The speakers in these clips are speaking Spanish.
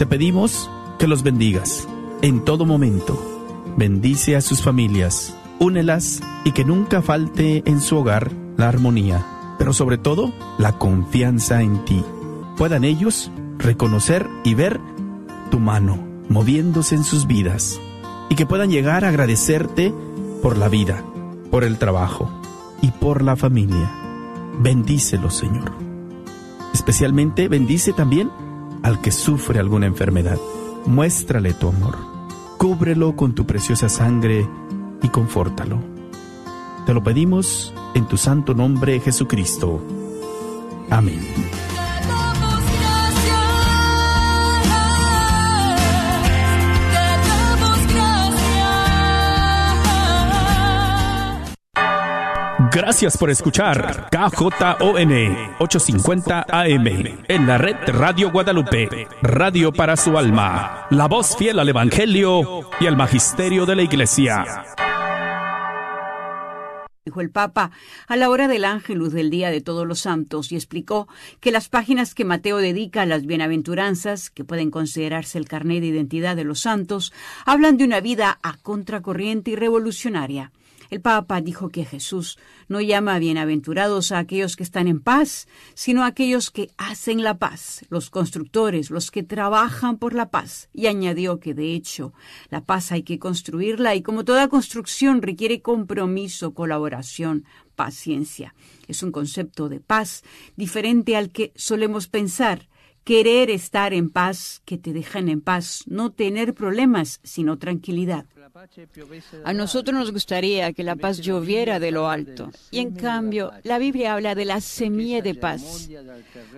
Te pedimos que los bendigas en todo momento. Bendice a sus familias, únelas y que nunca falte en su hogar la armonía, pero sobre todo la confianza en ti. Puedan ellos reconocer y ver tu mano moviéndose en sus vidas y que puedan llegar a agradecerte por la vida, por el trabajo y por la familia. Bendícelo, Señor. Especialmente bendice también al que sufre alguna enfermedad. Muéstrale tu amor. Cúbrelo con tu preciosa sangre y confórtalo. Te lo pedimos en tu santo nombre, Jesucristo. Amén. Gracias por escuchar KJON 850 AM en la red Radio Guadalupe, radio para su alma, la voz fiel al Evangelio y al Magisterio de la Iglesia. Dijo el Papa a la hora del Ángelus del Día de Todos los Santos y explicó que las páginas que Mateo dedica a las bienaventuranzas, que pueden considerarse el carnet de identidad de los santos, hablan de una vida a contracorriente y revolucionaria. El Papa dijo que Jesús no llama bienaventurados a aquellos que están en paz, sino a aquellos que hacen la paz, los constructores, los que trabajan por la paz. Y añadió que, de hecho, la paz hay que construirla y como toda construcción requiere compromiso, colaboración, paciencia. Es un concepto de paz diferente al que solemos pensar querer estar en paz, que te dejen en paz, no tener problemas, sino tranquilidad. A nosotros nos gustaría que la paz lloviera de lo alto. Y en cambio, la Biblia habla de la semilla de paz,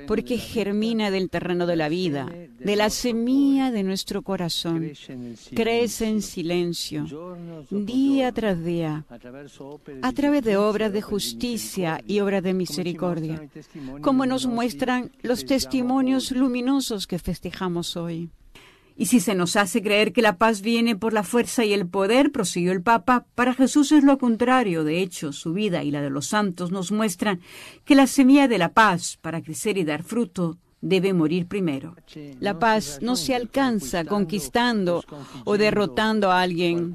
porque germina del terreno de la vida, de la semilla de nuestro corazón. Crece en silencio, día tras día, a través de obras de justicia y obras de misericordia, como nos muestran los testimonios luminosos que festejamos hoy. Y si se nos hace creer que la paz viene por la fuerza y el poder, prosiguió el Papa, para Jesús es lo contrario. De hecho, su vida y la de los santos nos muestran que la semilla de la paz, para crecer y dar fruto, debe morir primero. La paz no se alcanza conquistando o derrotando a alguien.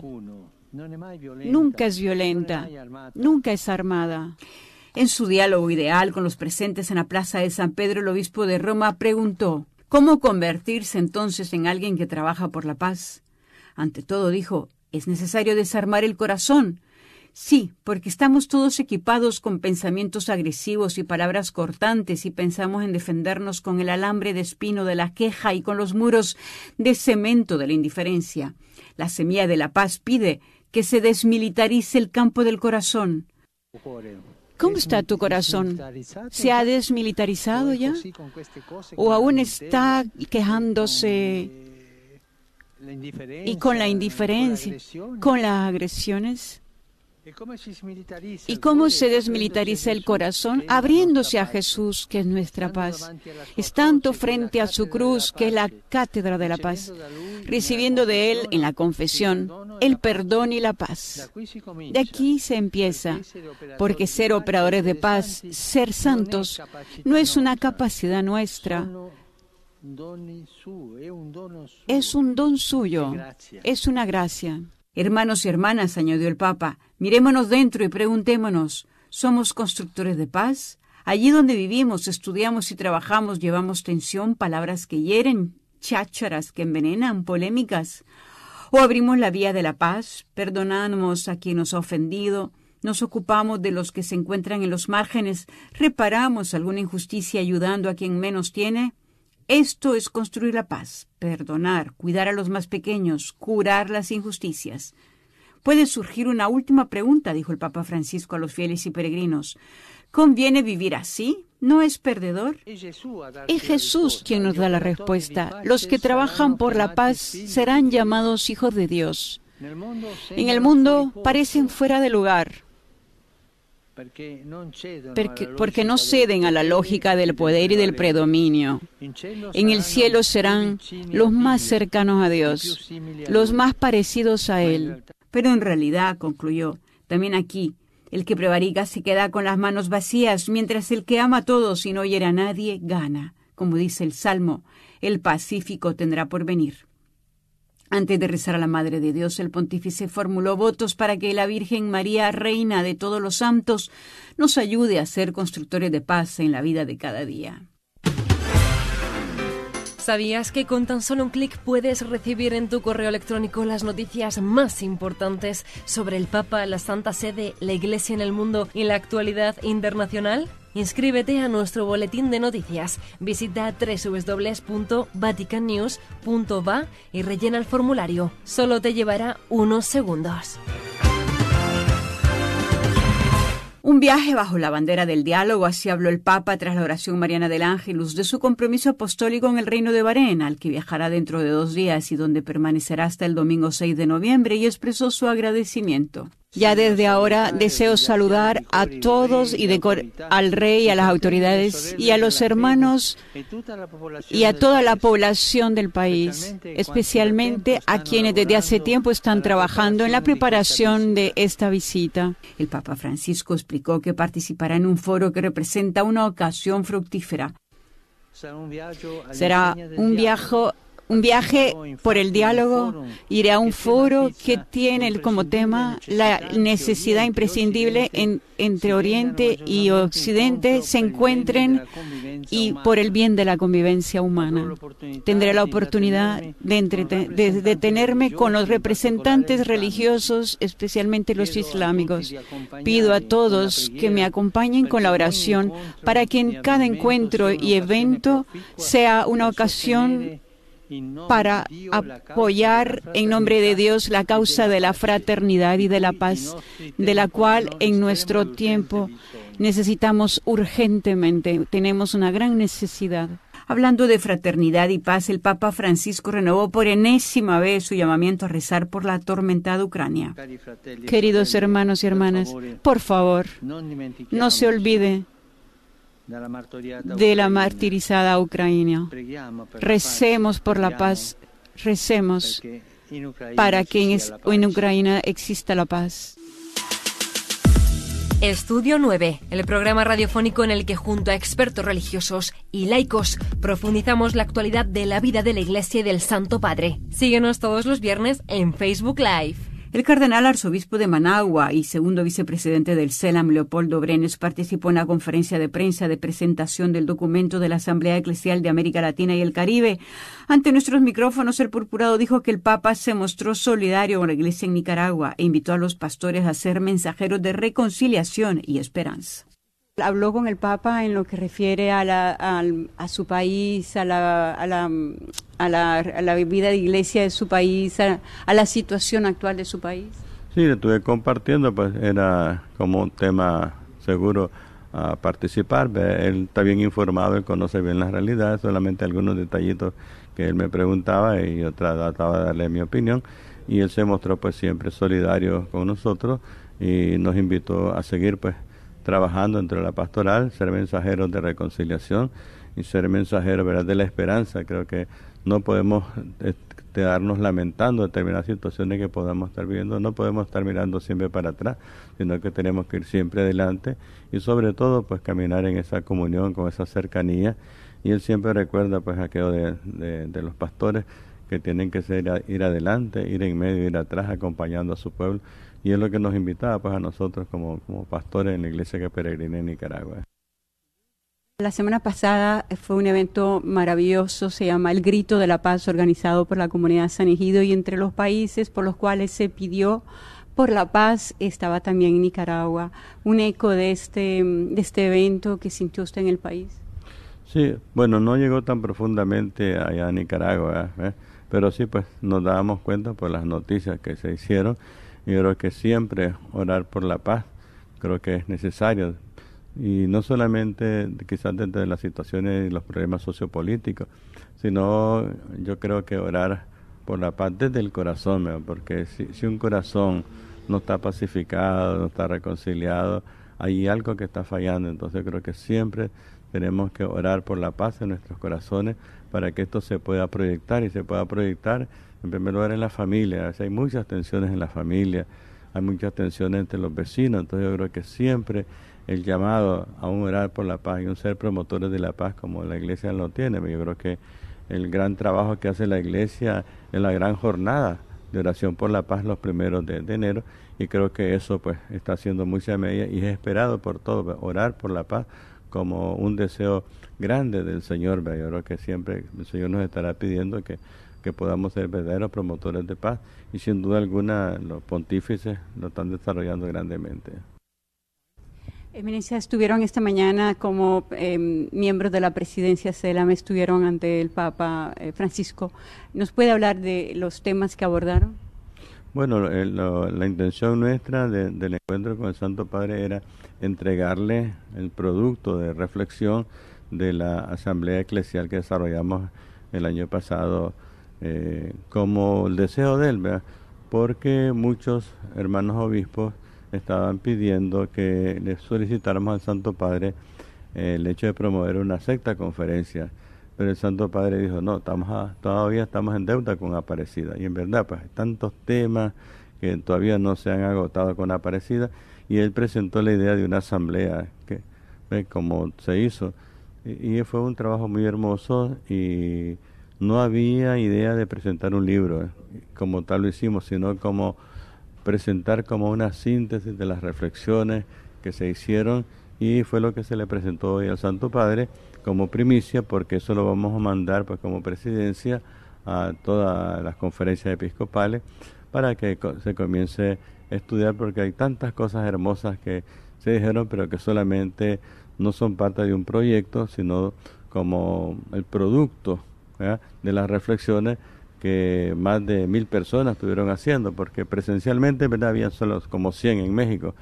Nunca es violenta, nunca es armada. En su diálogo ideal con los presentes en la plaza de San Pedro, el obispo de Roma preguntó, ¿Cómo convertirse entonces en alguien que trabaja por la paz? Ante todo dijo, es necesario desarmar el corazón. Sí, porque estamos todos equipados con pensamientos agresivos y palabras cortantes y pensamos en defendernos con el alambre de espino de la queja y con los muros de cemento de la indiferencia. La semilla de la paz pide que se desmilitarice el campo del corazón. ¿Cómo está tu corazón? ¿Se ha desmilitarizado ya? ¿O aún está quejándose y con la indiferencia, con las agresiones? ¿Y cómo se desmilitariza el corazón? Abriéndose a Jesús, que es nuestra paz, estando frente a su cruz, que es la cátedra de la paz, recibiendo de Él en la confesión el perdón y la paz. De aquí se empieza, porque ser operadores de paz, ser santos, no es una capacidad nuestra, es un don suyo, es una gracia. Hermanos y hermanas, añadió el Papa, mirémonos dentro y preguntémonos, ¿somos constructores de paz? Allí donde vivimos, estudiamos y trabajamos, llevamos tensión, palabras que hieren, chácharas que envenenan, polémicas. O abrimos la vía de la paz, perdonamos a quien nos ha ofendido, nos ocupamos de los que se encuentran en los márgenes, reparamos alguna injusticia ayudando a quien menos tiene. Esto es construir la paz, perdonar, cuidar a los más pequeños, curar las injusticias. Puede surgir una última pregunta, dijo el Papa Francisco a los fieles y peregrinos. ¿Conviene vivir así? ¿No es perdedor? Es Jesús quien nos da la respuesta. Los que trabajan por la paz serán llamados hijos de Dios. En el mundo parecen fuera de lugar, porque, no ceden a la lógica del poder y del predominio. En el cielo serán los más cercanos a Dios, los más parecidos a Él. Pero en realidad, concluyó, también aquí, el que prevarica se queda con las manos vacías, mientras el que ama a todos y no hiere a nadie, gana. Como dice el Salmo, el Pacífico tendrá por venir. Antes de rezar a la Madre de Dios, el pontífice formuló votos para que la Virgen María, Reina de todos los santos, nos ayude a ser constructores de paz en la vida de cada día. ¿Sabías que con tan solo un clic puedes recibir en tu correo electrónico las noticias más importantes sobre el Papa, la Santa Sede, la Iglesia en el mundo y la actualidad internacional? Inscríbete a nuestro boletín de noticias. Visita www.vaticannews.va y rellena el formulario. Solo te llevará unos segundos. Un viaje bajo la bandera del diálogo, así habló el Papa tras la oración mariana del Ángelus de su compromiso apostólico en el reino de Bahrein, al que viajará dentro de dos días y donde permanecerá hasta el domingo 6 de noviembre y expresó su agradecimiento. Ya desde ahora deseo saludar a todos y al rey, a las autoridades y a los hermanos y a toda la población del país, especialmente a quienes desde hace tiempo están trabajando en la preparación de esta visita. El Papa Francisco explicó que participará en un foro que representa una ocasión fructífera. Será un viaje un viaje por el diálogo, iré a un foro que tiene como tema la necesidad imprescindible en, entre Oriente y Occidente se encuentren y por el bien de la convivencia humana. Tendré la oportunidad de, de detenerme con los representantes religiosos, especialmente los islámicos. Pido a todos que me acompañen con la oración para que en cada encuentro y evento sea una ocasión para apoyar en nombre de Dios la causa de la fraternidad y de la paz, de la cual en nuestro tiempo necesitamos urgentemente, tenemos una gran necesidad. Hablando de fraternidad y paz, el Papa Francisco renovó por enésima vez su llamamiento a rezar por la atormentada Ucrania. Queridos hermanos y hermanas, por favor, no se olvide de la martirizada Ucrania. Recemos por la paz, recemos para que en Ucrania exista la paz. Estudio 9, el programa radiofónico en el que junto a expertos religiosos y laicos profundizamos la actualidad de la vida de la Iglesia y del Santo Padre. Síguenos todos los viernes en Facebook Live. El cardenal arzobispo de Managua y segundo vicepresidente del CELAM, Leopoldo Brenes, participó en la conferencia de prensa de presentación del documento de la Asamblea Eclesial de América Latina y el Caribe. Ante nuestros micrófonos, el purpurado dijo que el Papa se mostró solidario con la Iglesia en Nicaragua e invitó a los pastores a ser mensajeros de reconciliación y esperanza. Habló con el Papa en lo que refiere a, la, a, su país, a la, a la, a la, a la vida de iglesia de su país, a, la situación actual de su país. Sí, le estuve compartiendo, pues era como un tema seguro a participar. Él está bien informado, él conoce bien la realidad, solamente algunos detallitos que él me preguntaba y yo trataba de darle mi opinión. Y él se mostró pues siempre solidario con nosotros y nos invitó a seguir pues trabajando entre la pastoral, ser mensajeros de reconciliación y ser mensajeros ¿verdad? de la esperanza. Creo que no podemos eh, quedarnos lamentando determinadas situaciones que podamos estar viviendo, no podemos estar mirando siempre para atrás, sino que tenemos que ir siempre adelante y sobre todo pues caminar en esa comunión, con esa cercanía. Y él siempre recuerda pues aquello de, de los pastores que tienen que ser ir adelante, ir en medio, ir atrás, acompañando a su pueblo y es lo que nos invitaba pues a nosotros como, como pastores en la iglesia que peregrina en Nicaragua. La semana pasada fue un evento maravilloso, se llama El Grito de la Paz, organizado por la comunidad San Egido y entre los países por los cuales se pidió por la paz estaba también Nicaragua. Un eco de este, de este evento que sintió usted en el país. Sí, bueno, no llegó tan profundamente allá a Nicaragua, ¿eh? pero sí pues nos dábamos cuenta por las noticias que se hicieron yo creo que siempre orar por la paz, creo que es necesario. Y no solamente quizás desde las situaciones y los problemas sociopolíticos, sino yo creo que orar por la paz desde el corazón, porque si, si un corazón no está pacificado, no está reconciliado, hay algo que está fallando. Entonces creo que siempre tenemos que orar por la paz en nuestros corazones para que esto se pueda proyectar y se pueda proyectar en primer lugar en la familia. hay muchas tensiones en la familia, hay muchas tensiones entre los vecinos, entonces yo creo que siempre el llamado a un orar por la paz y un ser promotores de la paz como la iglesia lo tiene, yo creo que el gran trabajo que hace la iglesia en la gran jornada de oración por la paz los primeros de, enero y creo que eso pues está haciendo mucha medida y es esperado por todos, orar por la paz como un deseo grande del Señor, yo creo que siempre el Señor nos estará pidiendo que, que podamos ser verdaderos promotores de paz y sin duda alguna los pontífices lo están desarrollando grandemente. Eminencia, estuvieron esta mañana como em, miembros de la presidencia CELAM, estuvieron ante el Papa eh, Francisco. ¿Nos puede hablar de los temas que abordaron? Bueno, la intención nuestra del encuentro con el Santo Padre era entregarle el producto de reflexión de la asamblea eclesial que desarrollamos el año pasado eh, como el deseo de él, porque muchos hermanos obispos estaban pidiendo que le solicitáramos al Santo Padre eh, el hecho de promover una secta conferencia. Pero el Santo Padre dijo, no, estamos todavía estamos en deuda con Aparecida. Y en verdad, pues tantos temas que todavía no se han agotado con Aparecida. Y él presentó la idea de una asamblea, que ve como se hizo. Y, y, fue un trabajo muy hermoso y no había idea de presentar un libro, eh, como tal lo hicimos, sino como presentar como una síntesis de las reflexiones que se hicieron y fue lo que se le presentó hoy al Santo Padre como primicia porque eso lo vamos a mandar pues como presidencia a todas las conferencias episcopales para que se comience a estudiar porque hay tantas cosas hermosas que se dijeron pero que solamente no son parte de un proyecto sino como el producto de las reflexiones que más de mil personas estuvieron haciendo, porque presencialmente ¿verdad? habían solo como 100 en México,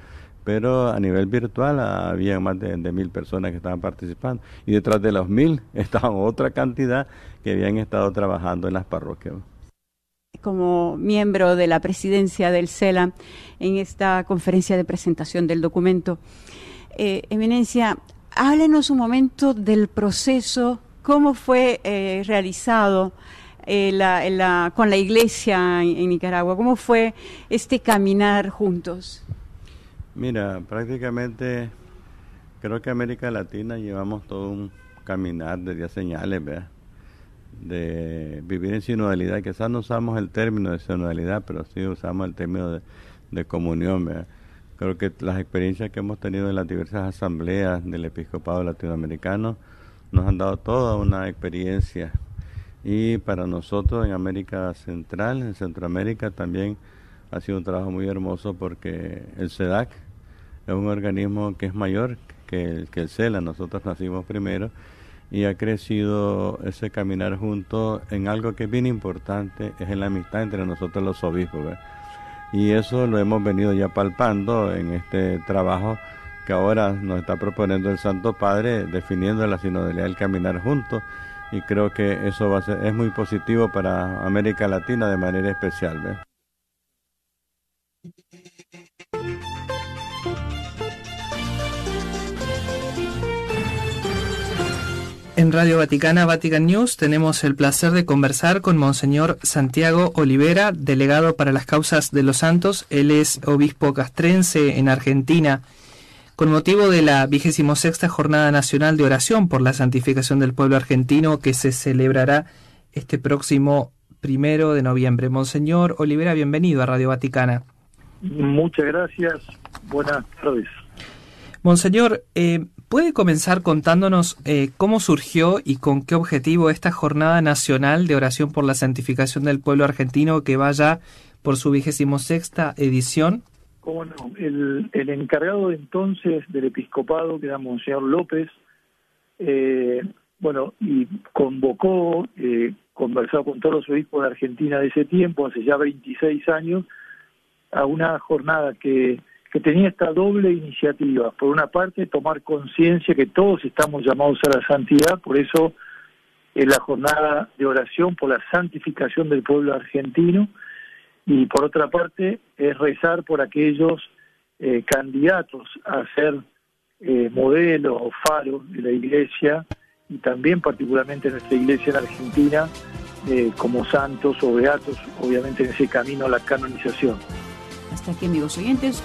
pero a nivel virtual había más de, mil personas que estaban participando y detrás de los mil estaban otra cantidad que habían estado trabajando en las parroquias. Como miembro de la presidencia del CELA en esta conferencia de presentación del documento, eh, Eminencia, háblenos un momento del proceso, cómo fue eh, realizado eh, con la iglesia en, Nicaragua? ¿Cómo fue este caminar juntos? Mira, prácticamente creo que América Latina llevamos todo un caminar de señales, ¿verdad? De vivir en sinodalidad. Quizás no usamos el término de sinodalidad, pero sí usamos el término de, comunión, ¿verdad? Creo que las experiencias que hemos tenido en las diversas asambleas del episcopado latinoamericano nos han dado toda una experiencia y para nosotros en América Central, en Centroamérica también ha sido un trabajo muy hermoso porque el SEDAC es un organismo que es mayor que el, que el CELA, nosotros nacimos primero y ha crecido ese caminar juntos en algo que es bien importante, es en la amistad entre nosotros los obispos. Y eso lo hemos venido ya palpando en este trabajo que ahora nos está proponiendo el Santo Padre, definiendo la sinodalidad del caminar juntos y creo que eso va a ser, es muy positivo para América Latina de manera especial. En Radio Vaticana, Vatican News, tenemos el placer de conversar con Monseñor Santiago Olivera, delegado para las causas de los santos. Él es obispo castrense en Argentina con motivo de la vigésimo sexta Jornada Nacional de Oración por la Santificación del Pueblo Argentino que se celebrará este próximo primero de noviembre. Monseñor Olivera, bienvenido a Radio Vaticana. Muchas gracias. Buenas tardes. Monseñor, eh, ¿puede comenzar contándonos eh, cómo surgió y con qué objetivo esta Jornada Nacional de Oración por la Santificación del Pueblo Argentino que vaya por su vigésimo sexta edición? Bueno, El, encargado entonces del episcopado, que era Monseñor López, eh, bueno, y convocó, eh, conversó con todos los obispos de Argentina de ese tiempo, hace ya 26 años, a una jornada que, que tenía esta doble iniciativa. Por una parte, tomar conciencia que todos estamos llamados a la santidad, por eso es la jornada de oración por la santificación del pueblo argentino, y por otra parte es rezar por aquellos eh, candidatos a ser eh, modelo o faro de la iglesia y también particularmente nuestra iglesia en Argentina eh, como santos o beatos, obviamente en ese camino a la canonización. Hasta aquí amigos oyentes,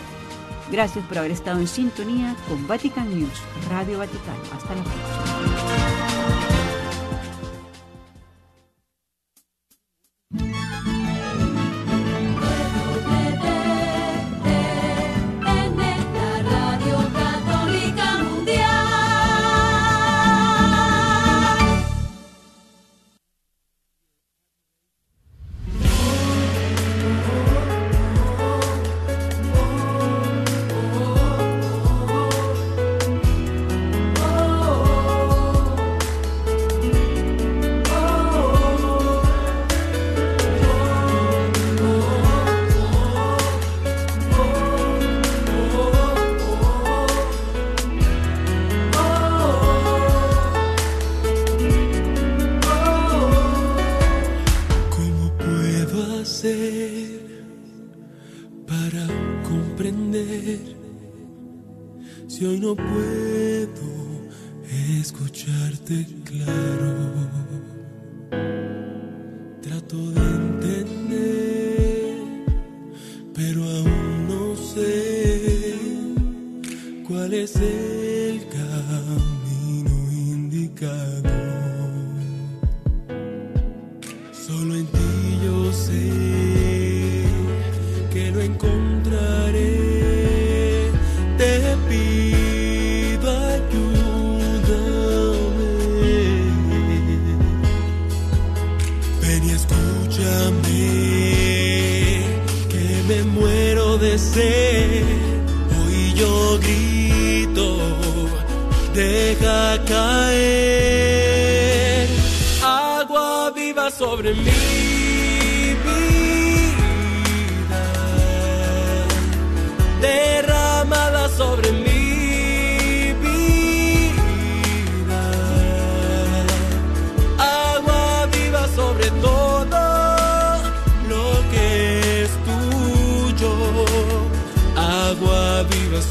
gracias por haber estado en sintonía con Vatican News, Radio Vaticano. Hasta la próxima.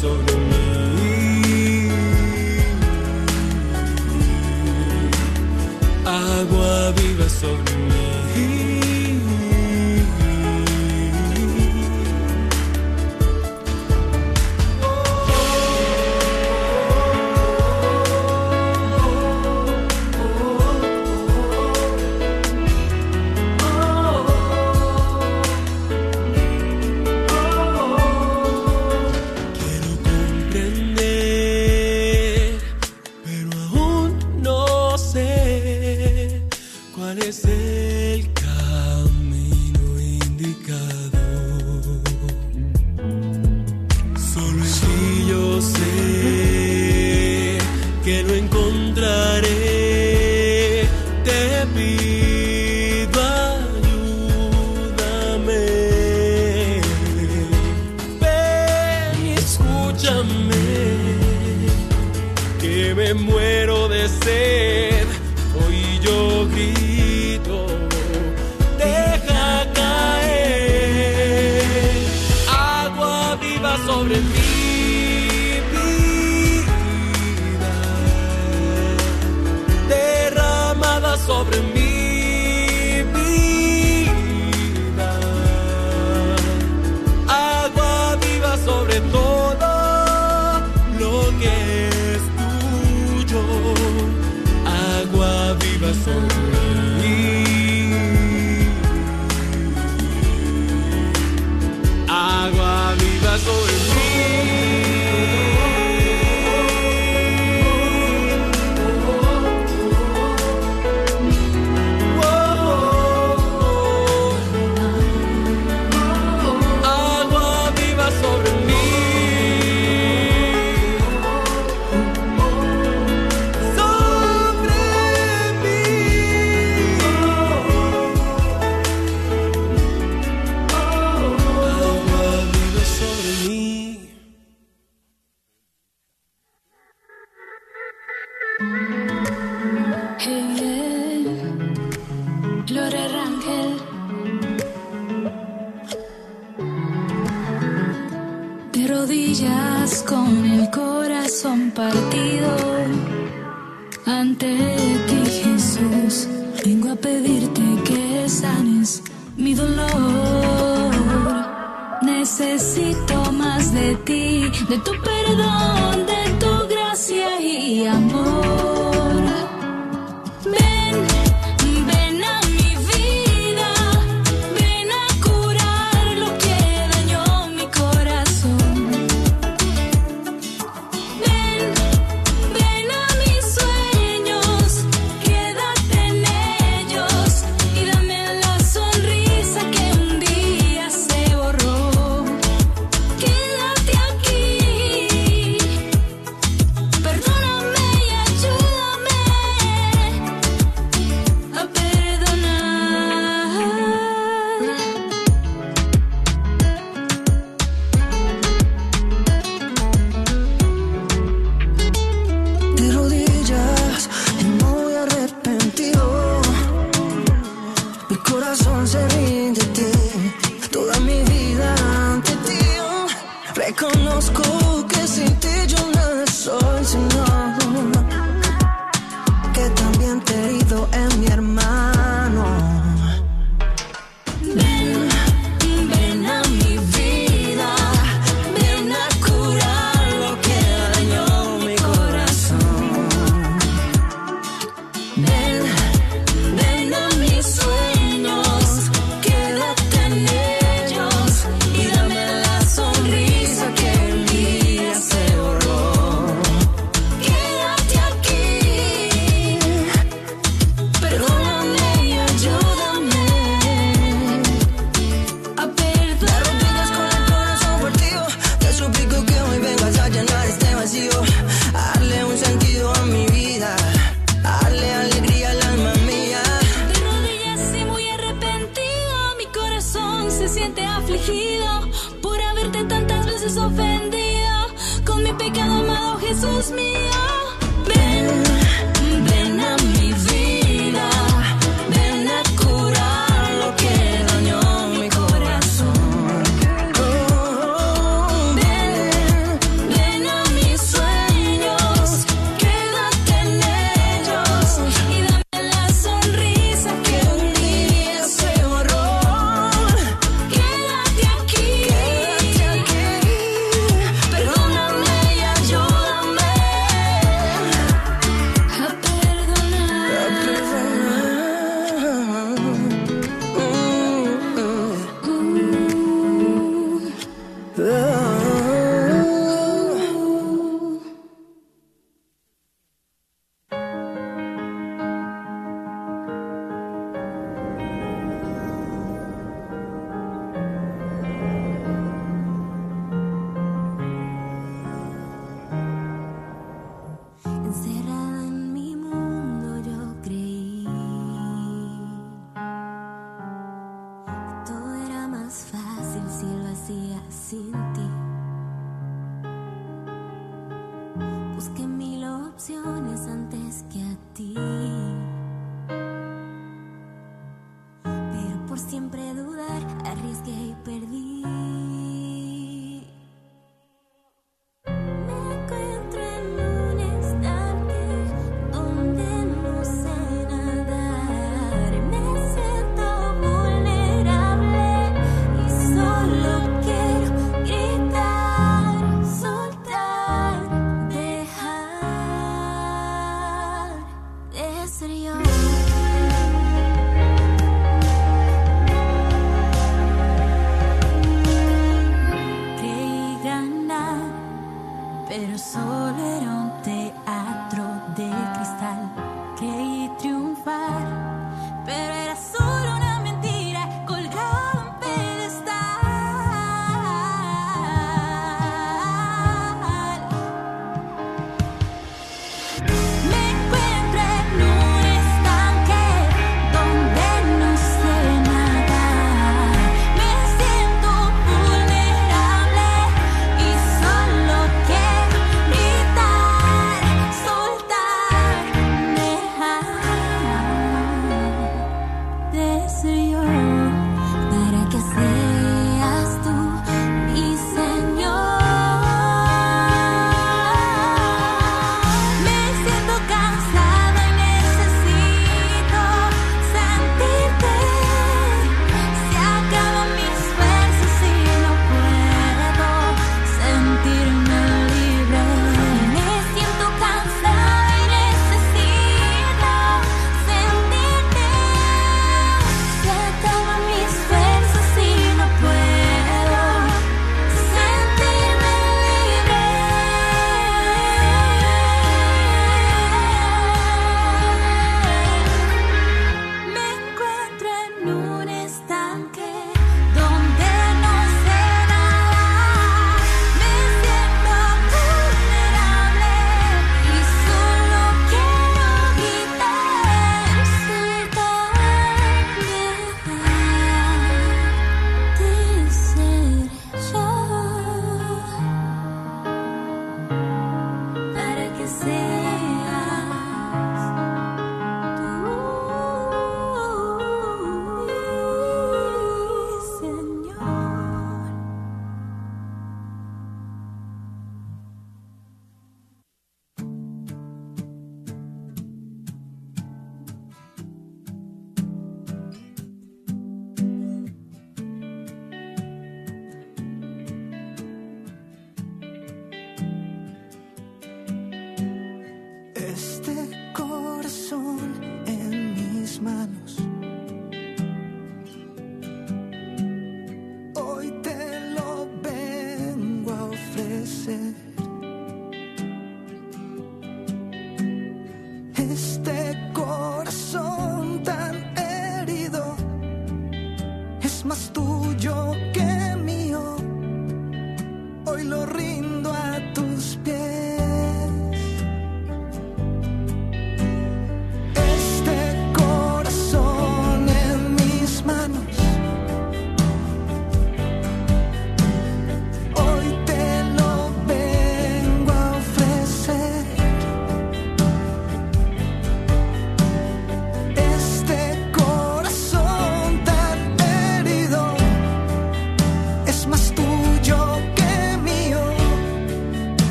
Viva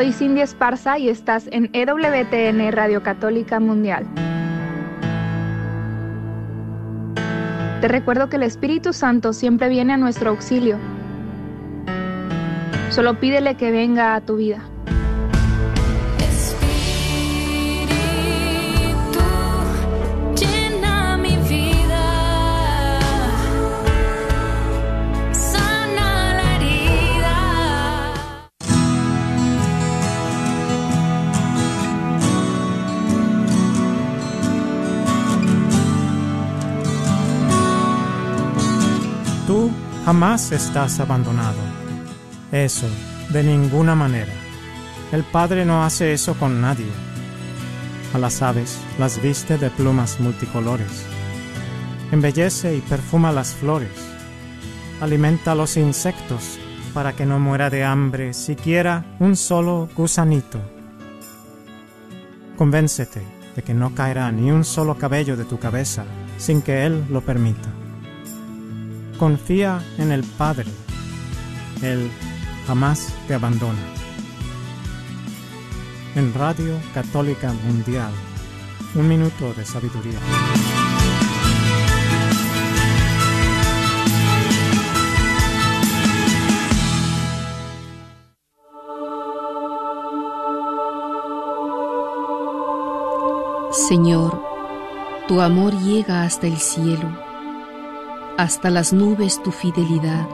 soy Cindy Esparza y estás en EWTN Radio Católica Mundial. Te recuerdo que el Espíritu Santo siempre viene a nuestro auxilio. Solo pídele que venga a tu vida. Jamás estás abandonado. Eso, de ninguna manera. El Padre no hace eso con nadie. A las aves las viste de plumas multicolores. Embellece y perfuma las flores. Alimenta a los insectos para que no muera de hambre siquiera un solo gusanito. Convéncete de que no caerá ni un solo cabello de tu cabeza sin que Él lo permita. Confía en el Padre. Él jamás te abandona. En Radio Católica Mundial, un minuto de sabiduría. Señor, tu amor llega hasta el cielo, hasta las nubes tu fidelidad,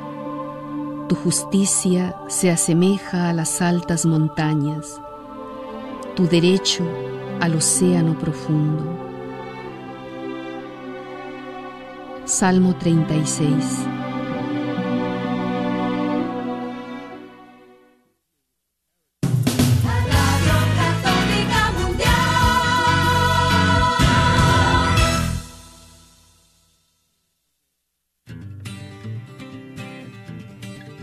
tu justicia se asemeja a las altas montañas, tu derecho al océano profundo. Salmo 36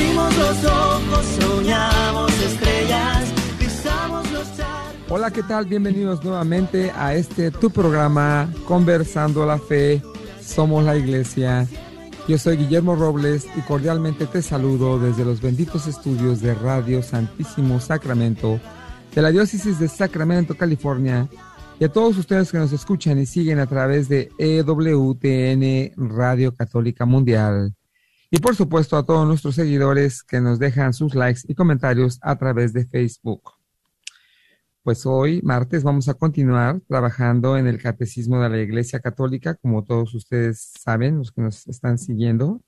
Los ojos, soñamos estrellas, pisamos los. Hola, ¿qué tal? Bienvenidos nuevamente a este tu programa Conversando la Fe. Somos la Iglesia. Yo soy Guillermo Robles y cordialmente te saludo desde los benditos estudios de Radio Santísimo Sacramento de la Diócesis de Sacramento, California. Y a todos ustedes que nos escuchan y siguen a través de EWTN Radio Católica Mundial. Y por supuesto a todos nuestros seguidores que nos dejan sus likes y comentarios a través de Facebook. Pues hoy, martes, vamos a continuar trabajando en el Catecismo de la Iglesia Católica, como todos ustedes saben, los que nos están siguiendo.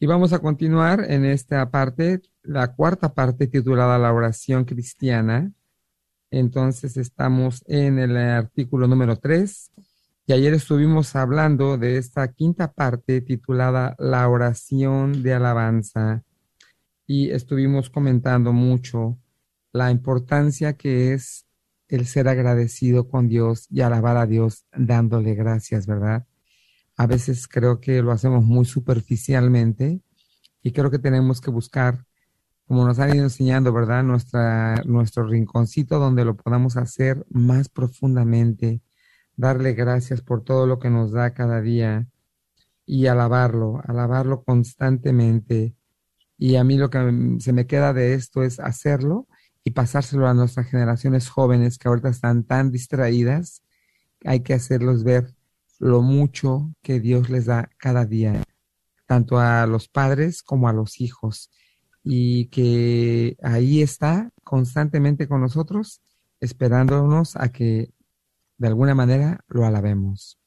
Y vamos a continuar en esta parte, la cuarta parte titulada La oración cristiana. Entonces estamos en el artículo número 3 ayer estuvimos hablando de esta quinta parte titulada La oración de alabanza y estuvimos comentando mucho la importancia que es el ser agradecido con Dios y alabar a Dios dándole gracias, ¿verdad? A veces creo que lo hacemos muy superficialmente y creo que tenemos que buscar, como nos han ido enseñando, ¿verdad? Nuestra, nuestro rinconcito donde lo podamos hacer más profundamente, darle gracias por todo lo que nos da cada día y alabarlo, alabarlo constantemente. Y a mí lo que se me queda de esto es hacerlo y pasárselo a nuestras generaciones jóvenes que ahorita están tan distraídas. Hay que hacerlos ver lo mucho que Dios les da cada día, tanto a los padres como a los hijos, y que ahí está constantemente con nosotros, esperándonos a que de alguna manera lo alabemos.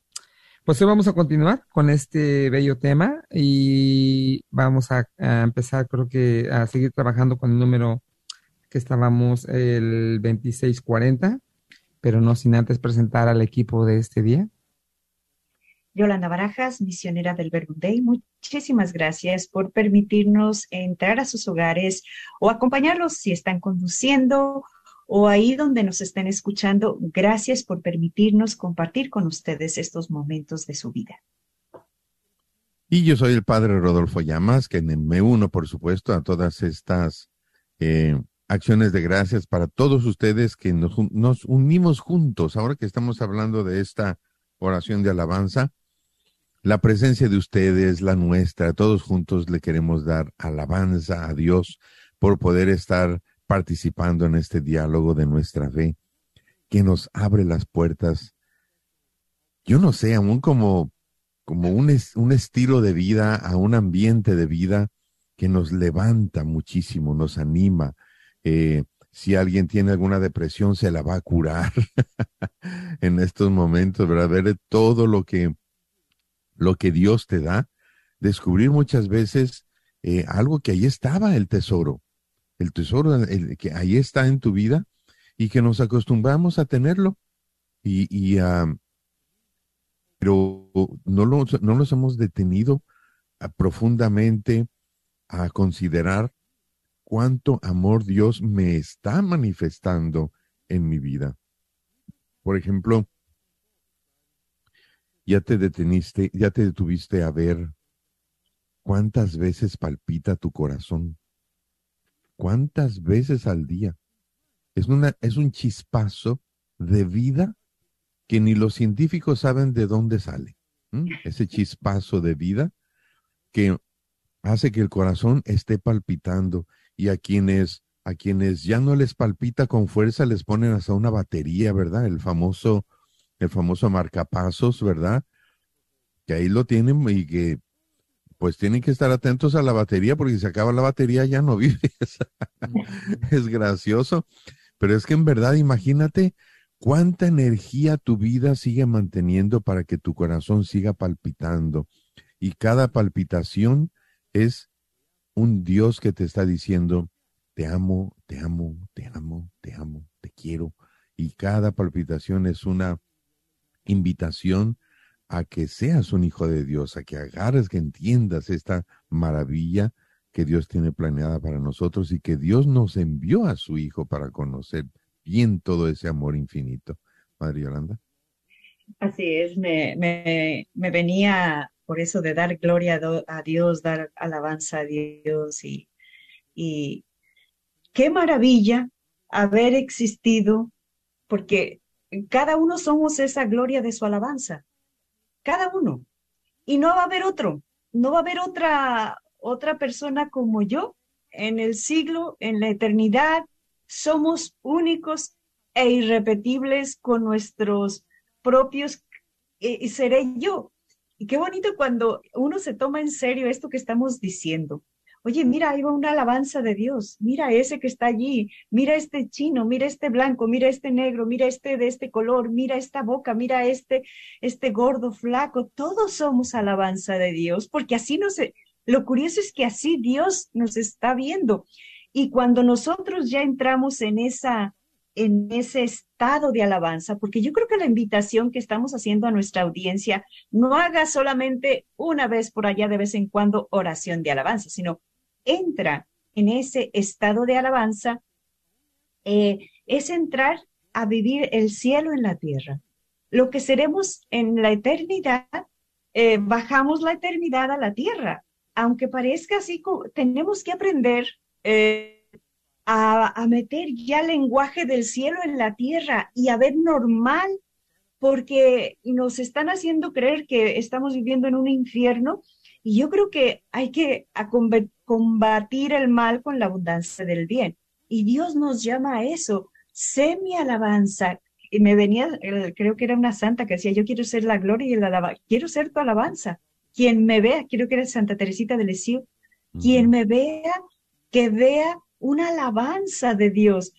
Pues hoy vamos a continuar con este bello tema y vamos a, empezar, creo que, a seguir trabajando con el número que estábamos el 2640, pero no sin antes presentar al equipo de este día. Yolanda Barajas, misionera del Verbum Dei, muchísimas gracias por permitirnos entrar a sus hogares o acompañarlos si están conduciendo o ahí donde nos estén escuchando. Gracias por permitirnos compartir con ustedes estos momentos de su vida. Y yo soy el padre Rodolfo Llamas, que me uno, por supuesto, a todas estas eh, acciones de gracias para todos ustedes que nos, nos unimos juntos. Ahora que estamos hablando de esta oración de alabanza, la presencia de ustedes, la nuestra, todos juntos le queremos dar alabanza a Dios por poder estar participando en este diálogo de nuestra fe, que nos abre las puertas, yo no sé, aún como, como un, un estilo de vida, a un ambiente de vida que nos levanta muchísimo, nos anima. Eh, si alguien tiene alguna depresión, se la va a curar en estos momentos, ¿verdad? Ver todo lo que, lo que Dios te da, descubrir muchas veces eh, algo que ahí estaba el tesoro, el tesoro el- que ahí está en tu vida y que nos acostumbramos a tenerlo y, y pero no, lo- no nos hemos detenido profundamente a considerar cuánto amor Dios me está manifestando en mi vida. Por ejemplo, ya te deteniste, ya te detuviste a ver cuántas veces palpita tu corazón, cuántas veces al día. Es, una, es un chispazo de vida que ni los científicos saben de dónde sale. Ese chispazo de vida que hace que el corazón esté palpitando y a quienes a quienes ya no les palpita con fuerza les ponen hasta una batería, ¿verdad? El famoso el famoso marcapasos, ¿verdad? Que ahí lo tienen y que pues tienen que estar atentos a la batería porque si se acaba la batería ya no vives. es gracioso, pero es que en verdad imagínate cuánta energía tu vida sigue manteniendo para que tu corazón siga palpitando y cada palpitación es un Dios que te está diciendo, te amo, te amo, te amo, te amo, te quiero. Y cada palpitación es una invitación a que seas un hijo de Dios, a que agarres, que entiendas esta maravilla que Dios tiene planeada para nosotros y que Dios nos envió a su Hijo para conocer bien todo ese amor infinito. Madre Yolanda. Así es, me, me, venía por eso de dar gloria a Dios, dar alabanza a Dios y, y qué maravilla haber existido, porque cada uno somos esa gloria de su alabanza, cada uno. Y no va a haber otro, no va a haber otra, otra persona como yo en el siglo, en la eternidad. Somos únicos e irrepetibles con nuestros propios, y seré yo. Y qué bonito cuando uno se toma en serio esto que estamos diciendo. Oye, mira, ahí va una alabanza de Dios. Mira ese que está allí. Mira este chino, mira este blanco, mira este negro, mira este de este color, mira esta boca, mira este, este gordo, flaco. Todos somos alabanza de Dios, porque así nos, lo curioso es que así Dios nos está viendo. Y cuando nosotros ya entramos en esa, en ese estado de alabanza, porque yo creo que la invitación que estamos haciendo a nuestra audiencia no haga solamente una vez por allá de vez en cuando oración de alabanza, sino entra en ese estado de alabanza, eh, es entrar a vivir el cielo en la tierra. Lo que seremos en la eternidad, eh, bajamos la eternidad a la tierra. Aunque parezca así, tenemos que aprender eh, a, a meter ya el lenguaje del cielo en la tierra y a ver normal, porque nos están haciendo creer que estamos viviendo en un infierno. Y yo creo que hay que combatir el mal con la abundancia del bien. Y Dios nos llama a eso. Sé mi alabanza. Y me venía, el- creo que era una santa que decía, yo quiero ser la gloria y la alabanza. Quiero ser tu alabanza. Quien me vea, creo que era Santa Teresita de Lisieux, quien me vea, que vea una alabanza de Dios.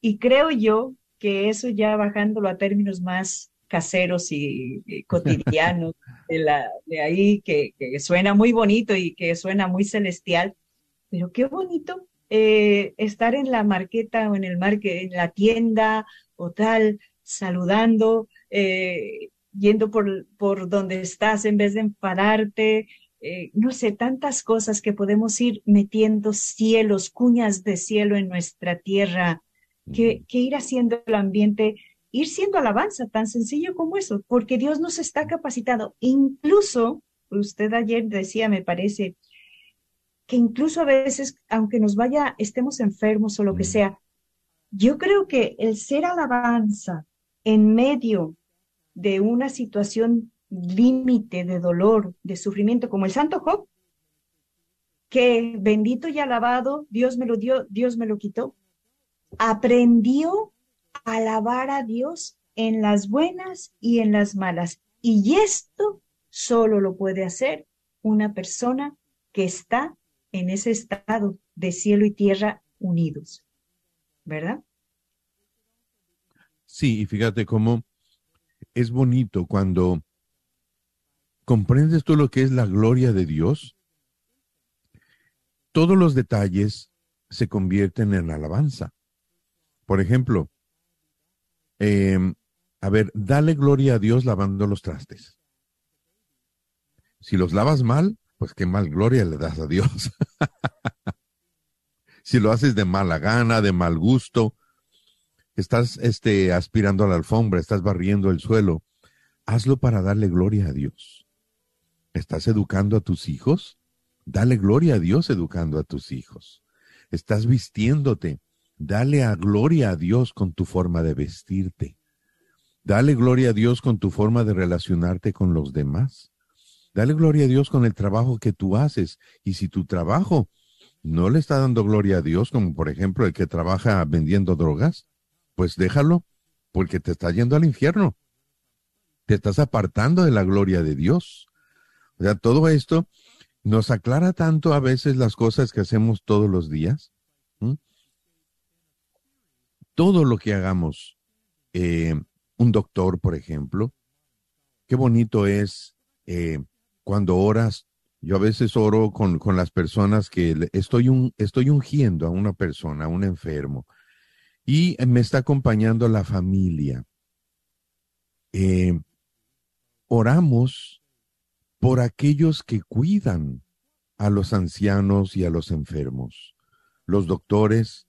Y creo yo que eso ya bajándolo a términos más caseros y, y cotidianos de, la, de ahí, que, que suena muy bonito y que suena muy celestial, pero qué bonito eh, estar en la marqueta o en el marque, en la tienda o tal, saludando, eh, yendo por, por donde estás en vez de enfadarte, eh, no sé, tantas cosas que podemos ir metiendo cielos, cuñas de cielo en nuestra tierra, que, que ir haciendo el ambiente, ir siendo alabanza, tan sencillo como eso, porque Dios nos está capacitado. Incluso, usted ayer decía, me parece, que incluso a veces, aunque nos vaya, estemos enfermos o lo que sea, yo creo que el ser alabanza en medio de una situación límite de dolor, de sufrimiento, como el santo Job, que bendito y alabado, Dios me lo dio, Dios me lo quitó, aprendió alabar a Dios en las buenas y en las malas. Y esto solo lo puede hacer una persona que está en ese estado de cielo y tierra unidos, ¿verdad? Sí, y fíjate cómo es bonito cuando comprendes tú lo que es la gloria de Dios. Todos los detalles se convierten en alabanza. Por ejemplo, eh, a ver, dale gloria a Dios lavando los trastes. Si los lavas mal, pues qué mal gloria le das a Dios. si lo haces de mala gana, de mal gusto, estás este, aspirando a la alfombra, estás barriendo el suelo, hazlo para darle gloria a Dios. ¿Estás educando a tus hijos? Dale gloria a Dios educando a tus hijos. ¿Estás vistiéndote? Dale a gloria a Dios con tu forma de vestirte. Dale gloria a Dios con tu forma de relacionarte con los demás. Dale gloria a Dios con el trabajo que tú haces. Y si tu trabajo no le está dando gloria a Dios, como por ejemplo el que trabaja vendiendo drogas, pues déjalo, porque te está yendo al infierno. Te estás apartando de la gloria de Dios. O sea, todo esto nos aclara tanto a veces las cosas que hacemos todos los días. Todo lo que hagamos, eh, un doctor, por ejemplo, qué bonito es eh, cuando oras. Yo a veces oro con, con las personas que estoy, estoy ungiendo a una persona, a un enfermo, y me está acompañando la familia. Eh, oramos por aquellos que cuidan a los ancianos y a los enfermos. Los doctores,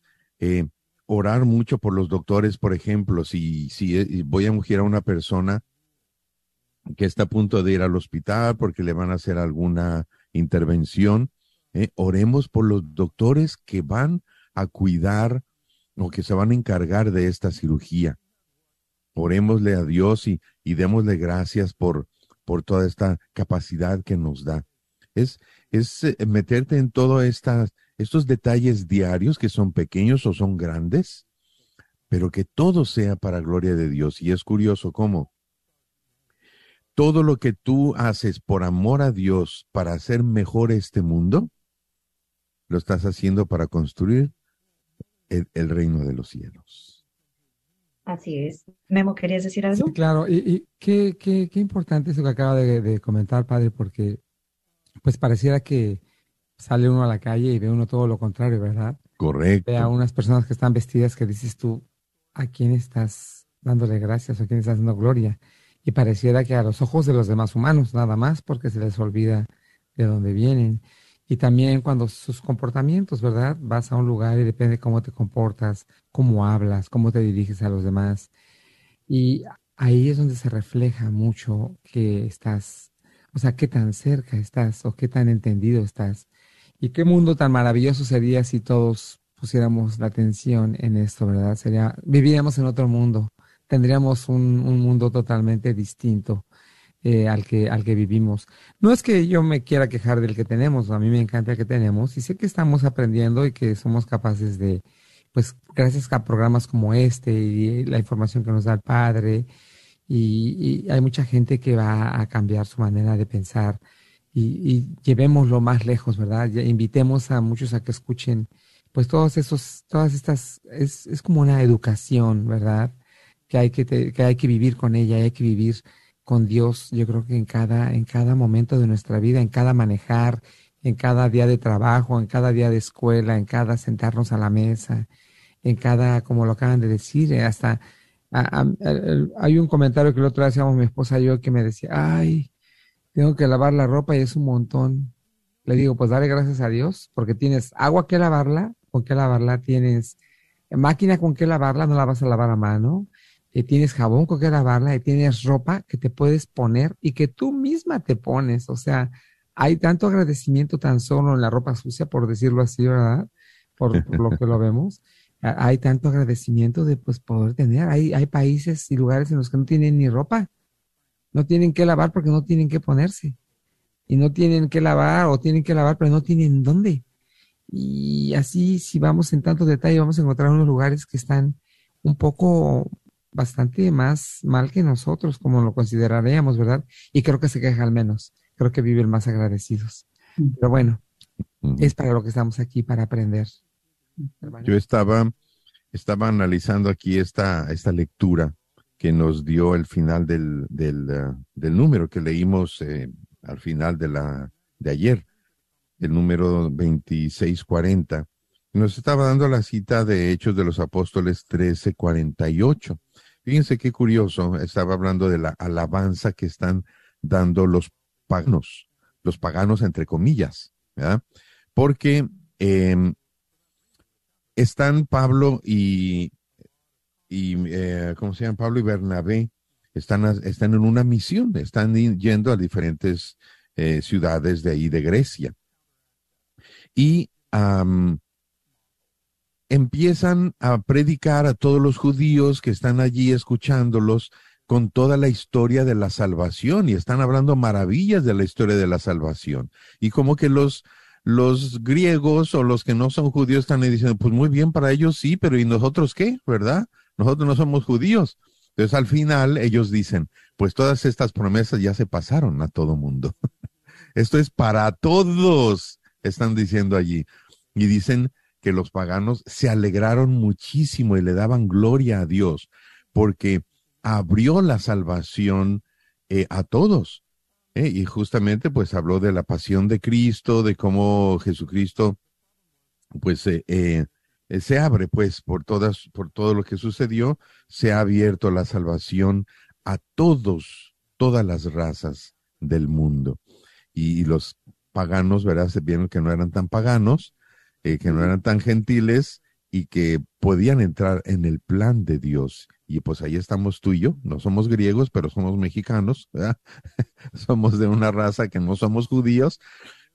orar mucho por los doctores, por ejemplo, si, si eh, voy a ungir a una persona que está a punto de ir al hospital porque le van a hacer alguna intervención, eh, oremos por los doctores que van a cuidar o que se van a encargar de esta cirugía. Orémosle a Dios y, y démosle gracias por, por toda esta capacidad que nos da. Es, es eh, meterte en todos estos detalles diarios que son pequeños o son grandes, pero que todo sea para gloria de Dios. Y es curioso cómo todo lo que tú haces por amor a Dios para hacer mejor este mundo, lo estás haciendo para construir el, el reino de los cielos. Así es. Memo, ¿querías decir algo? Sí, claro, y, y qué, qué, qué importante eso que acaba de, de comentar, padre, porque pues pareciera que sale uno a la calle y ve uno todo lo contrario, ¿verdad? Correcto. Ve a unas personas que están vestidas que dices tú, ¿a quién estás dándole gracias o a quién estás dando gloria? Y pareciera que a los ojos de los demás humanos, nada más, porque se les olvida de dónde vienen. y también cuando sus comportamientos, ¿verdad? Vas a un lugar y depende cómo te comportas, cómo hablas, cómo te diriges a los demás. Y ahí es donde se refleja mucho que estás, o sea, qué tan cerca estás o qué tan entendido estás. Y qué mundo tan maravilloso sería si todos pusiéramos la atención en esto, ¿verdad? Sería, viviríamos en otro mundo, tendríamos un, un mundo totalmente distinto eh, al, que, al que vivimos. No es que yo me quiera quejar del que tenemos, a mí me encanta el que tenemos y sé que estamos aprendiendo y que somos capaces de, pues gracias a programas como este y la información que nos da el Padre, y, y hay mucha gente que va a cambiar su manera de pensar y, y llevémoslo más lejos, ¿verdad? Invitemos a muchos a que escuchen, pues todos esos, todas estas, es, es como una educación, ¿verdad? Que hay que, te- que hay que vivir con ella, hay que vivir con Dios, yo creo que en cada, en cada momento de nuestra vida, en cada manejar, en cada día de trabajo, en cada día de escuela, en cada sentarnos a la mesa, en cada, como lo acaban de decir, hasta a- hay un comentario que el otro día hacíamos mi esposa y yo que me decía, ay, tengo que lavar la ropa y es un montón. Le digo, pues dale gracias a Dios, porque tienes agua que lavarla, con qué lavarla, tienes máquina con qué lavarla, no la vas a lavar a mano, eh, tienes jabón con qué lavarla y tienes ropa que te puedes poner y que tú misma te pones. O sea, hay tanto agradecimiento tan solo en la ropa sucia, por decirlo así, ¿verdad? Por, por lo que lo vemos. Hay tanto agradecimiento de pues poder tener. Hay, hay países y lugares en los que no tienen ni ropa. No tienen que lavar porque no tienen que ponerse. Y no tienen que lavar o tienen que lavar, pero no tienen dónde. Y así, si vamos en tanto detalle, vamos a encontrar unos lugares que están un poco bastante más mal que nosotros, como lo consideraríamos, ¿verdad? Y creo que se quejan menos. Creo que viven más agradecidos. Pero bueno, es para lo que estamos aquí, para aprender. Yo estaba, estaba analizando aquí esta, esta lectura que nos dio el final del, del, eh, número que leímos eh, al final de, la, de ayer, el número 2640. Nos estaba dando la cita de Hechos de los Apóstoles 1348. Fíjense qué curioso, estaba hablando de la alabanza que están dando los paganos, los paganos entre comillas, ¿verdad? Porque em, están Pablo y, y eh, ¿cómo se llama? Pablo y Bernabé están, están en una misión, están yendo a diferentes eh, ciudades de ahí de Grecia. Y empiezan a predicar a todos los judíos que están allí escuchándolos con toda la historia de la salvación y están hablando maravillas de la historia de la salvación. Y como que los, los griegos o los que no son judíos están diciendo, pues muy bien para ellos sí, pero ¿y nosotros qué? ¿Verdad? Nosotros no somos judíos. Entonces al final ellos dicen, pues todas estas promesas ya se pasaron a todo mundo. Esto es para todos, están diciendo allí. Y dicen que los paganos se alegraron muchísimo y le daban gloria a Dios porque abrió la salvación eh, a todos. ¿eh? Y justamente pues habló de la pasión de Cristo, de cómo Jesucristo pues eh, eh, se abre pues por todas, por todo lo que sucedió, se ha abierto la salvación a todos, todas las razas del mundo. Y, y los paganos, ¿verdad? Se vieron que no eran tan paganos, eh, que no eran tan gentiles y que podían entrar en el plan de Dios. Y pues ahí estamos tú y yo, no somos griegos, pero somos mexicanos, ¿verdad? somos de una raza que no somos judíos,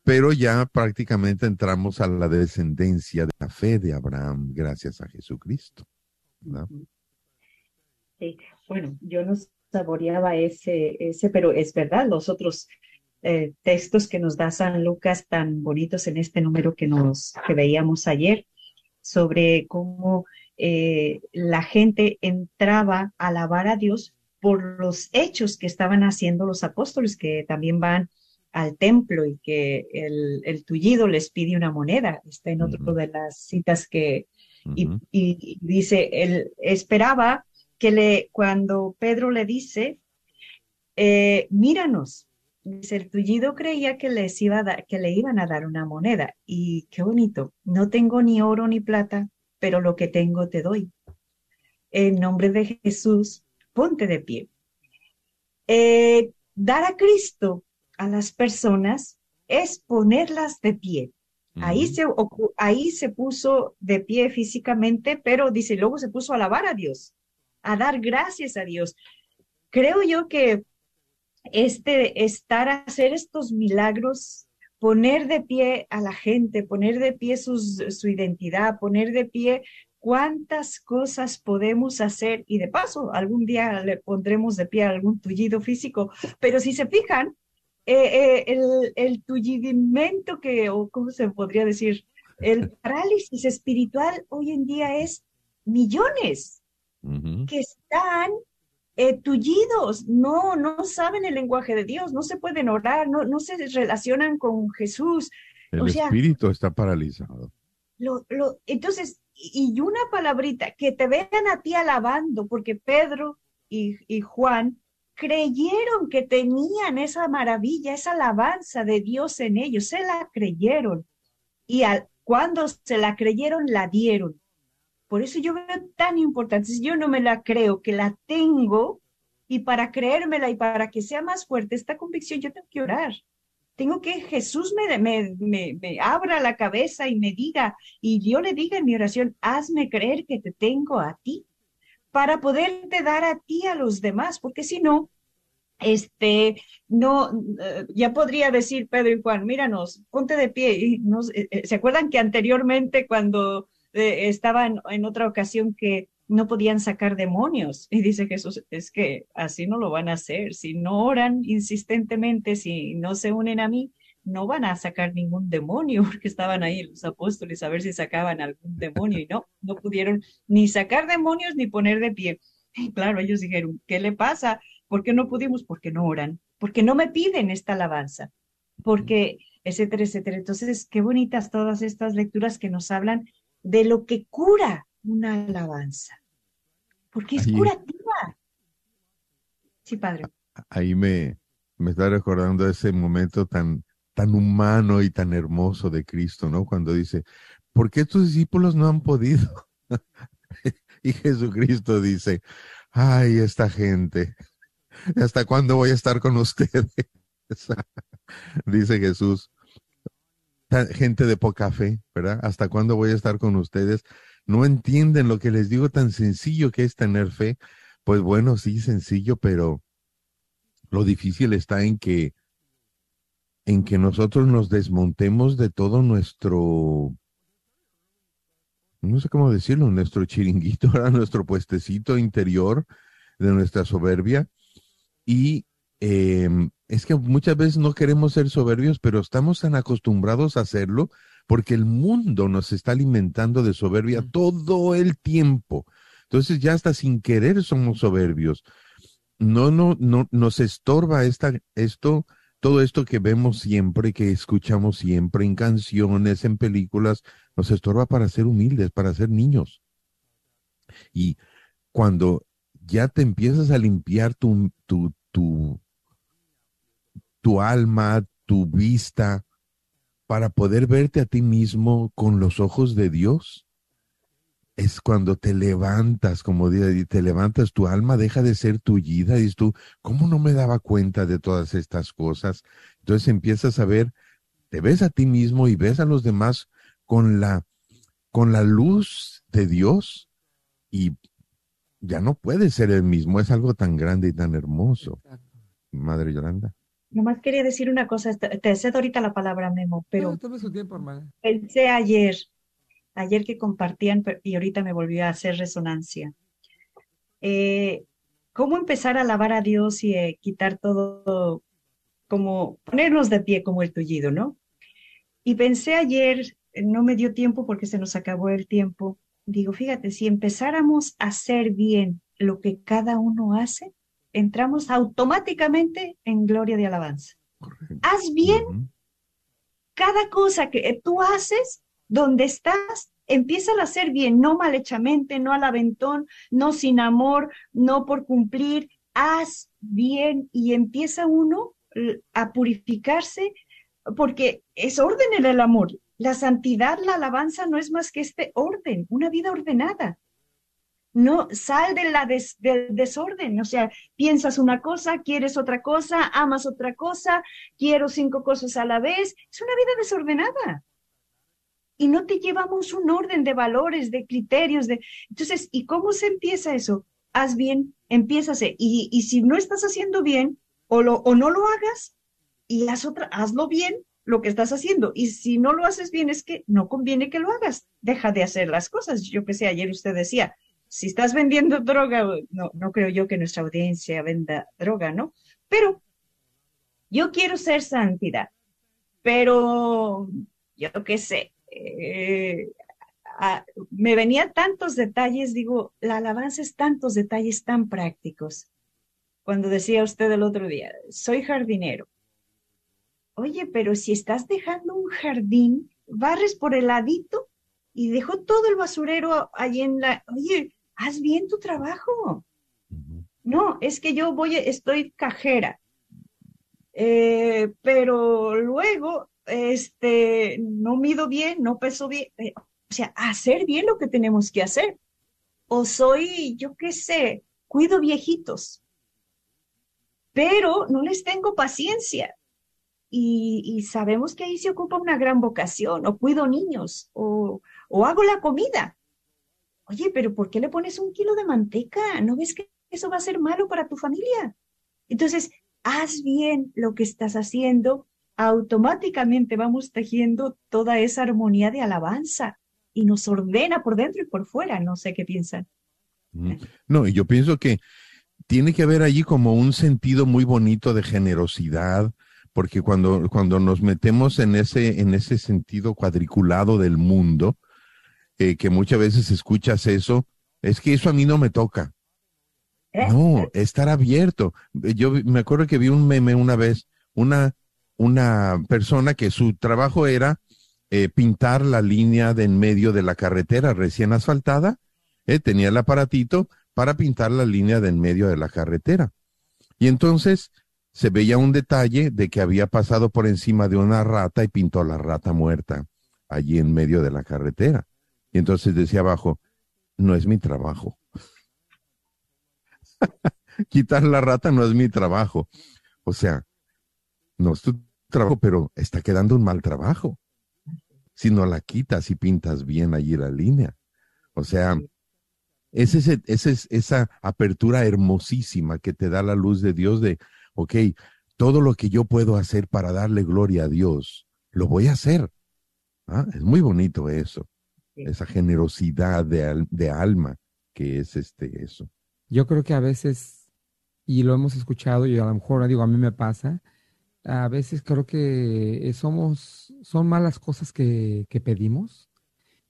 pero ya prácticamente entramos a la descendencia de la fe de Abraham gracias a Jesucristo. Sí, bueno, yo no saboreaba ese, ese, pero es verdad, los otros eh, textos que nos da San Lucas tan bonitos en este número que nos que veíamos ayer sobre cómo eh, la gente entraba a alabar a Dios por los hechos que estaban haciendo los apóstoles, que también van al templo y que el, el tullido les pide una moneda. Está en otro de las citas que, y, y dice, él esperaba que le, cuando Pedro le dice, eh, míranos, dice, el tullido creía que les iba a dar, que le iban a dar una moneda. Y qué bonito, no tengo ni oro ni plata, pero lo que tengo te doy. En nombre de Jesús, ponte de pie. Eh, dar a Cristo a las personas es ponerlas de pie. Ahí se, ahí se puso de pie físicamente, pero dice, luego se puso a alabar a Dios, a dar gracias a Dios. Creo yo que este estar a hacer estos milagros, poner de pie a la gente, poner de pie sus- su identidad, poner de pie cuántas cosas podemos hacer y de paso algún día le pondremos de pie algún tullido físico, pero si se fijan, eh, eh, el, el tullidimento que, o cómo se podría decir, el parálisis espiritual hoy en día es millones que están eh, tullidos, no, no saben el lenguaje de Dios, no se pueden orar, no, no se relacionan con Jesús. El o sea, espíritu está paralizado. lo, lo, entonces, y y una palabrita, que te vean a ti alabando, porque Pedro y, y Juan creyeron que tenían esa maravilla, esa alabanza de Dios en ellos, se la creyeron. Y al, cuando se la creyeron, la dieron. Por eso yo veo tan importante, si yo no me la creo, que la tengo, y para creérmela y para que sea más fuerte esta convicción, yo tengo que orar. Tengo que Jesús me, me, me, abra la cabeza y me diga, y yo le diga en mi oración, hazme creer que te tengo a ti, para poderte dar a ti a los demás, porque si no, este, no, eh, ya podría decir Pedro y Juan, míranos, ponte de pie. Y nos- eh, eh, ¿Se acuerdan que anteriormente cuando eh, estaban en otra ocasión que no podían sacar demonios? Y dice Jesús, es que así no lo van a hacer. Si no oran insistentemente, si no se unen a mí, no van a sacar ningún demonio, porque estaban ahí los apóstoles a ver si sacaban algún demonio y no, no pudieron ni sacar demonios ni poner de pie. Y claro, ellos dijeron, ¿qué le pasa? ¿Por qué no pudimos? Porque no oran, porque no me piden esta alabanza, porque, etcétera, etcétera. Entonces, qué bonitas todas estas lecturas que nos hablan de lo que cura una alabanza, porque es Ahí- curativa. Sí, padre. Ahí me, me está recordando ese momento tan, tan humano y tan hermoso de Cristo, ¿no? Cuando dice, ¿por qué tus discípulos no han podido? y Jesucristo dice, ay, esta gente, ¿hasta cuándo voy a estar con ustedes? dice Jesús, "Ta- gente de poca fe, ¿verdad? ¿Hasta cuándo voy a estar con ustedes? No entienden lo que les digo tan sencillo que es tener fe. Pues bueno, sí, sencillo, pero lo difícil está en que en que nosotros nos desmontemos de todo nuestro no sé cómo decirlo, nuestro chiringuito, ¿verdad? nuestro puestecito interior de nuestra soberbia y em, es que muchas veces no queremos ser soberbios, pero estamos tan acostumbrados a hacerlo porque el mundo nos está alimentando de soberbia todo el tiempo. Entonces ya hasta sin querer somos soberbios. No, no, no, nos estorba esta, esto, todo esto que vemos siempre, que escuchamos siempre en canciones, en películas, nos estorba para ser humildes, para ser niños. Y cuando ya te empiezas a limpiar tu, tu, tu, tu alma, tu vista, para poder verte a ti mismo con los ojos de Dios, es cuando te levantas, como dice, te levantas, tu alma deja de ser tullida, y dices tú, ¿cómo no me daba cuenta de todas estas cosas? Entonces empiezas a ver, te ves a ti mismo y ves a los demás con la, con la luz de Dios y ya no puedes ser el mismo, es algo tan grande y tan hermoso. Madre Yolanda. Nomás quería decir una cosa, te cedo ahorita la palabra, Memo, pero No, tome su tiempo, hermana. pensé ayer, ayer que compartían y ahorita me volvió a hacer resonancia. Eh, ¿cómo empezar a alabar a Dios y eh, quitar todo, como ponernos de pie como el tullido, ¿no? Y pensé ayer, no me dio tiempo porque se nos acabó el tiempo. Digo, fíjate, si empezáramos a hacer bien lo que cada uno hace, entramos automáticamente en gloria de alabanza. Haz bien cada cosa que eh, tú haces, donde estás, empieza a hacer bien, no malhechamente, no al aventón, no sin amor, no por cumplir, haz bien y empieza uno a purificarse, porque es orden en el amor. La santidad, la alabanza no es más que este orden, una vida ordenada. no, sal de la del desorden, o sea, piensas una cosa, quieres otra cosa, amas otra cosa, quiero cinco cosas a la vez, es una vida desordenada. Y no te llevamos un orden de valores, de criterios, de... Entonces, ¿y cómo se empieza eso? Haz bien, empiézase. Y, y si no estás haciendo bien, o, lo, o no lo hagas, y haz otra, hazlo bien lo que estás haciendo. Y si no lo haces bien, es que no conviene que lo hagas. Deja de hacer las cosas. Yo que sé, ayer usted decía, si estás vendiendo droga, no, no creo yo que nuestra audiencia venda droga, ¿no? Pero yo quiero ser santidad, pero yo qué sé, eh, a- me venía tantos detalles, digo, la alabanza es tantos detalles tan prácticos. Cuando decía usted el otro día, soy jardinero. Oye, pero si estás dejando un jardín, barres por el ladito y dejó todo el basurero allí en la... Oye, haz bien tu trabajo. No, es que yo voy, estoy cajera. Eh, pero luego, este, no mido bien, no peso bien. Eh, o sea, hacer bien lo que tenemos que hacer. O soy, yo qué sé, cuido viejitos, pero no les tengo paciencia. Y, y sabemos que ahí se ocupa una gran vocación, o cuido niños, o, o hago la comida. Oye, pero ¿por qué le pones un kilo de manteca? ¿No ves que eso va a ser malo para tu familia? Entonces, haz bien lo que estás haciendo, automáticamente vamos tejiendo toda esa armonía de alabanza y nos ordena por dentro y por fuera. No sé qué piensan. Mm. No, y yo pienso que tiene que haber allí como un sentido muy bonito de generosidad, porque cuando, cuando nos metemos en ese, en ese sentido cuadriculado del mundo, eh, que muchas veces escuchas eso, es que eso a mí no me toca. No, estar abierto. Yo me acuerdo que vi un meme una vez, una, una persona que su trabajo era eh, pintar la línea de en medio de la carretera recién asfaltada. eh, tenía el aparatito para pintar la línea de en medio de la carretera. Y entonces se veía un detalle de que había pasado por encima de una rata y pintó la rata muerta allí en medio de la carretera. Y entonces decía abajo, no es mi trabajo. Quitar la rata no es mi trabajo. O sea, no es tu trabajo, pero está quedando un mal trabajo. Si no la quitas y pintas bien allí la línea. O sea, es, ese, ese es esa apertura hermosísima que te da la luz de Dios de, ok, todo lo que yo puedo hacer para darle gloria a Dios, lo voy a hacer. Ah, Es muy bonito eso, esa generosidad de, al- de alma que es este eso. Yo creo que a veces, y lo hemos escuchado, y a lo mejor digo, a mí me pasa, a veces creo que somos, son malas cosas que, que pedimos.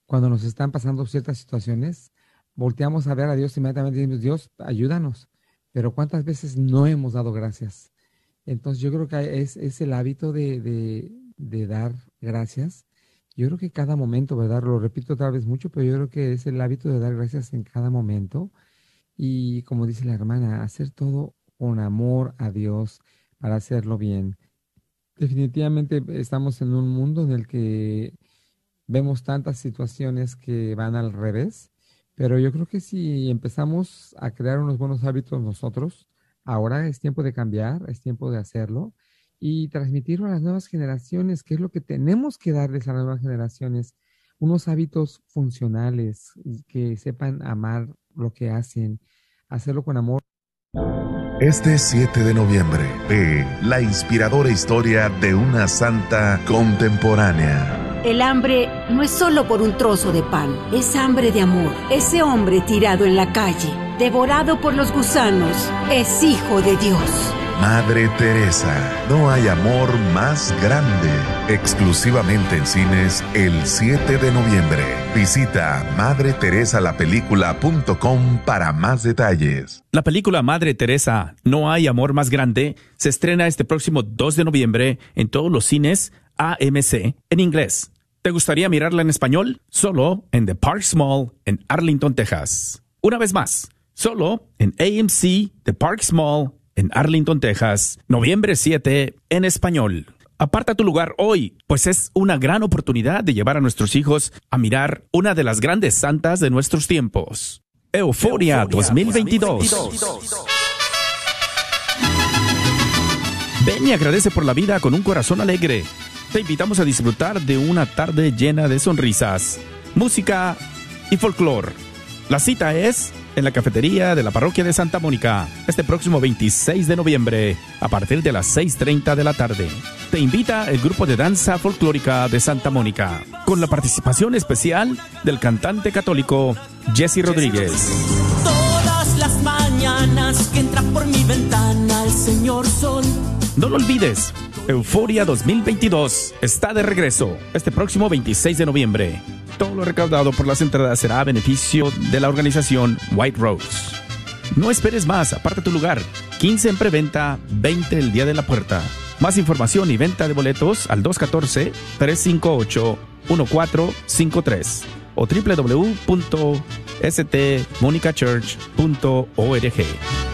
Cuando nos están pasando ciertas situaciones, volteamos a ver a Dios inmediatamente y decimos, Dios, ayúdanos. Pero ¿cuántas veces no hemos dado gracias? Entonces yo creo que es, es el hábito de, de, de dar gracias. Yo creo que cada momento, ¿verdad? Lo repito otra vez mucho, pero yo creo que es el hábito de dar gracias en cada momento. Y como dice la hermana, hacer todo con amor a Dios para hacerlo bien. Definitivamente estamos en un mundo en el que vemos tantas situaciones que van al revés, pero yo creo que si empezamos a crear unos buenos hábitos nosotros, ahora es tiempo de cambiar, es tiempo de hacerlo y transmitirlo a las nuevas generaciones, que es lo que tenemos que darles a las nuevas generaciones, unos hábitos funcionales, que sepan amar lo que hacen, hacerlo con amor. Este 7 de noviembre, ve la inspiradora historia de una santa contemporánea. El hambre no es solo por un trozo de pan, es hambre de amor. Ese hombre tirado en la calle, devorado por los gusanos, es hijo de Dios. Madre Teresa, no hay amor más grande. Exclusivamente en cines el 7 de noviembre. Visita madreteresalapelícula.com para más detalles. La película Madre Teresa, No hay amor más grande, se estrena este próximo 2 de noviembre en todos los cines AMC en inglés. ¿Te gustaría mirarla en español? Solo en The Parks Mall en Arlington, Texas. Una vez más, solo en AMC The Parks Mall en Arlington, Texas, noviembre 7 en español. Aparta tu lugar hoy, pues es una gran oportunidad de llevar a nuestros hijos a mirar una de las grandes santas de nuestros tiempos. Euforia 2022. Ven y agradece por la vida con un corazón alegre. Te invitamos a disfrutar de una tarde llena de sonrisas, música y folclore. La cita es en la cafetería de la parroquia de Santa Mónica, este próximo 26 de noviembre, a partir de las 6.30 de la tarde. Te invita el grupo de danza folclórica de Santa Mónica, con la participación especial del cantante católico Jesse Rodríguez. Todas las mañanas que entra por mi ventana el señor sol. No lo olvides, Euforia 2022 está de regreso este próximo 26 de noviembre. Todo lo recaudado por las entradas será a beneficio de la organización White Rose. No esperes más, aparte tu lugar. 15 en preventa, 20 el día de la puerta. Más información y venta de boletos al 214-358-1453 o www.stmonicachurch.org.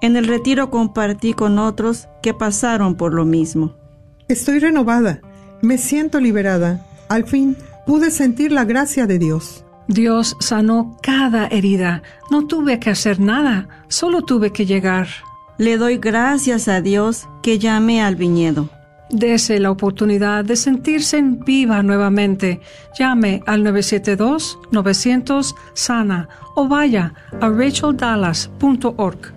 En el retiro compartí con otros que pasaron por lo mismo. Estoy renovada, me siento liberada. Al fin pude sentir la gracia de Dios. Dios sanó cada herida. No tuve que hacer nada, solo tuve que llegar. Le doy gracias a Dios que llamé al viñedo. Dese la oportunidad de sentirse en viva nuevamente. Llame al 972-900-SANA o vaya a racheldallas.org.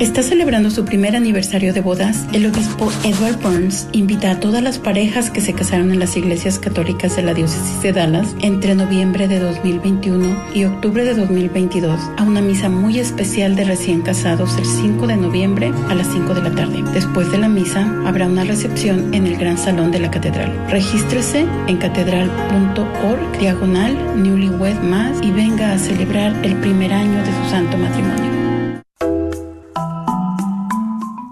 Está celebrando su primer aniversario de bodas. El obispo Edward Burns invita a todas las parejas que se casaron en las iglesias católicas de la diócesis de Dallas entre noviembre de 2021 y octubre de 2022 a una misa muy especial de recién casados el 5 de noviembre a las 5 de la tarde. Después de la misa habrá una recepción en el gran salón de la catedral. Regístrese en catedral.org diagonal newlywed más y venga a celebrar el primer año de su santo matrimonio.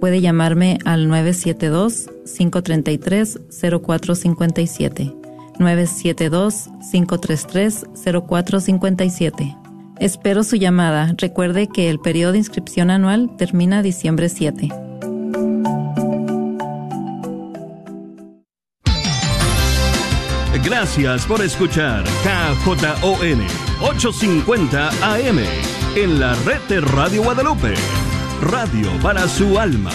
puede llamarme al 972-533-0457. 972-533-0457. Espero su llamada. Recuerde que el periodo de inscripción anual termina diciembre 7. Gracias por escuchar KJON 850 AM en la red de Radio Guadalupe. Radio para su alma.